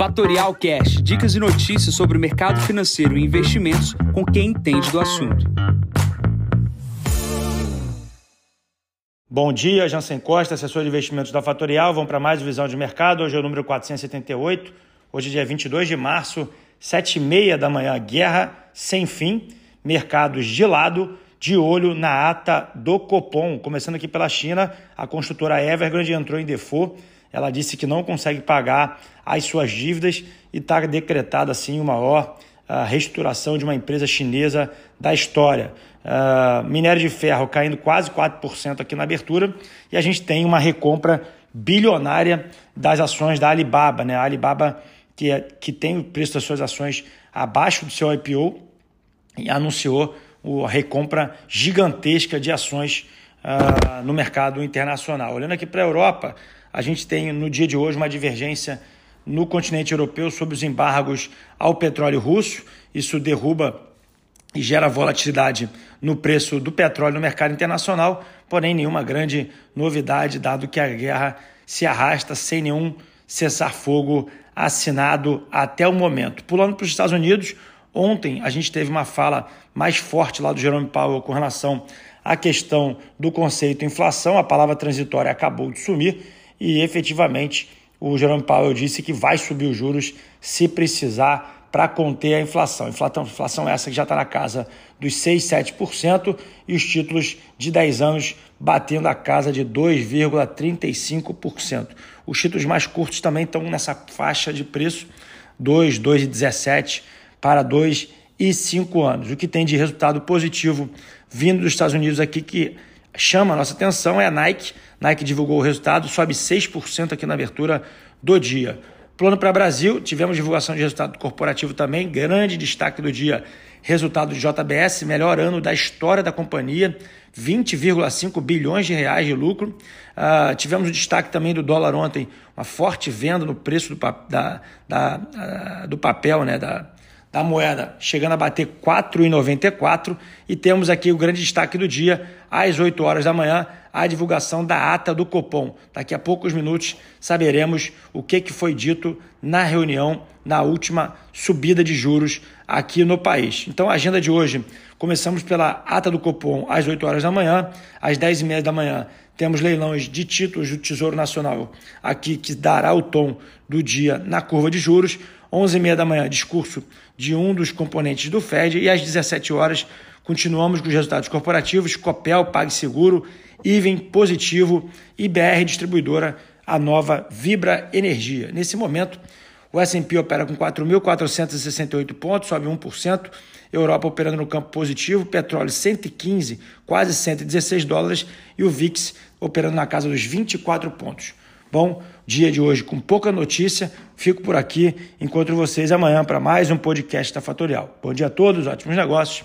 Fatorial Cash, dicas e notícias sobre o mercado financeiro e investimentos com quem entende do assunto. Bom dia, Jansen Costa, assessor de investimentos da Fatorial. Vamos para mais visão de mercado. Hoje é o número 478. Hoje dia 22 de março, 7h30 da manhã. Guerra sem fim. Mercados de lado, de olho na ata do Copom. Começando aqui pela China, a construtora Evergrande entrou em default ela disse que não consegue pagar as suas dívidas e está decretada assim uma maior uh, reestruturação de uma empresa chinesa da história. Uh, minério de ferro caindo quase 4% aqui na abertura e a gente tem uma recompra bilionária das ações da Alibaba. Né? A Alibaba, que, é, que tem o preço das suas ações abaixo do seu IPO, e anunciou a recompra gigantesca de ações uh, no mercado internacional. Olhando aqui para a Europa, a gente tem no dia de hoje uma divergência no continente europeu sobre os embargos ao petróleo russo. Isso derruba e gera volatilidade no preço do petróleo no mercado internacional, porém nenhuma grande novidade, dado que a guerra se arrasta sem nenhum cessar-fogo assinado até o momento. Pulando para os Estados Unidos, ontem a gente teve uma fala mais forte lá do Jerome Powell com relação à questão do conceito inflação, a palavra transitória acabou de sumir e efetivamente o Jerome Powell disse que vai subir os juros se precisar para conter a inflação. Inflação, inflação essa que já está na casa dos 6, 7% e os títulos de 10 anos batendo a casa de 2,35%. Os títulos mais curtos também estão nessa faixa de preço, 2, 2,17 para 2 e 5 anos. O que tem de resultado positivo vindo dos Estados Unidos aqui que chama a nossa atenção é a Nike. Nike divulgou o resultado, sobe 6% aqui na abertura do dia. Plano para Brasil, tivemos divulgação de resultado corporativo também, grande destaque do dia, resultado de JBS, melhor ano da história da companhia, 20,5 bilhões de reais de lucro. Uh, tivemos o destaque também do dólar ontem, uma forte venda no preço do, da, da, uh, do papel, né, da, da moeda chegando a bater 4,94 e temos aqui o grande destaque do dia, às 8 horas da manhã, a divulgação da ata do Copom. Daqui a poucos minutos saberemos o que, que foi dito na reunião, na última subida de juros aqui no país. Então, a agenda de hoje, começamos pela ata do Copom às 8 horas da manhã, às 10 e meia da manhã temos leilões de títulos do Tesouro Nacional aqui que dará o tom do dia na curva de juros. 11h30 da manhã, discurso de um dos componentes do FED e às 17 horas continuamos com os resultados corporativos, Copel, PagSeguro, Iven positivo e BR Distribuidora, a nova Vibra Energia. Nesse momento, o S&P opera com 4.468 pontos, sobe 1%, Europa operando no campo positivo, petróleo 115, quase 116 dólares e o VIX operando na casa dos 24 pontos. Bom, dia de hoje com pouca notícia. Fico por aqui. Encontro vocês amanhã para mais um podcast da Fatorial. Bom dia a todos, ótimos negócios.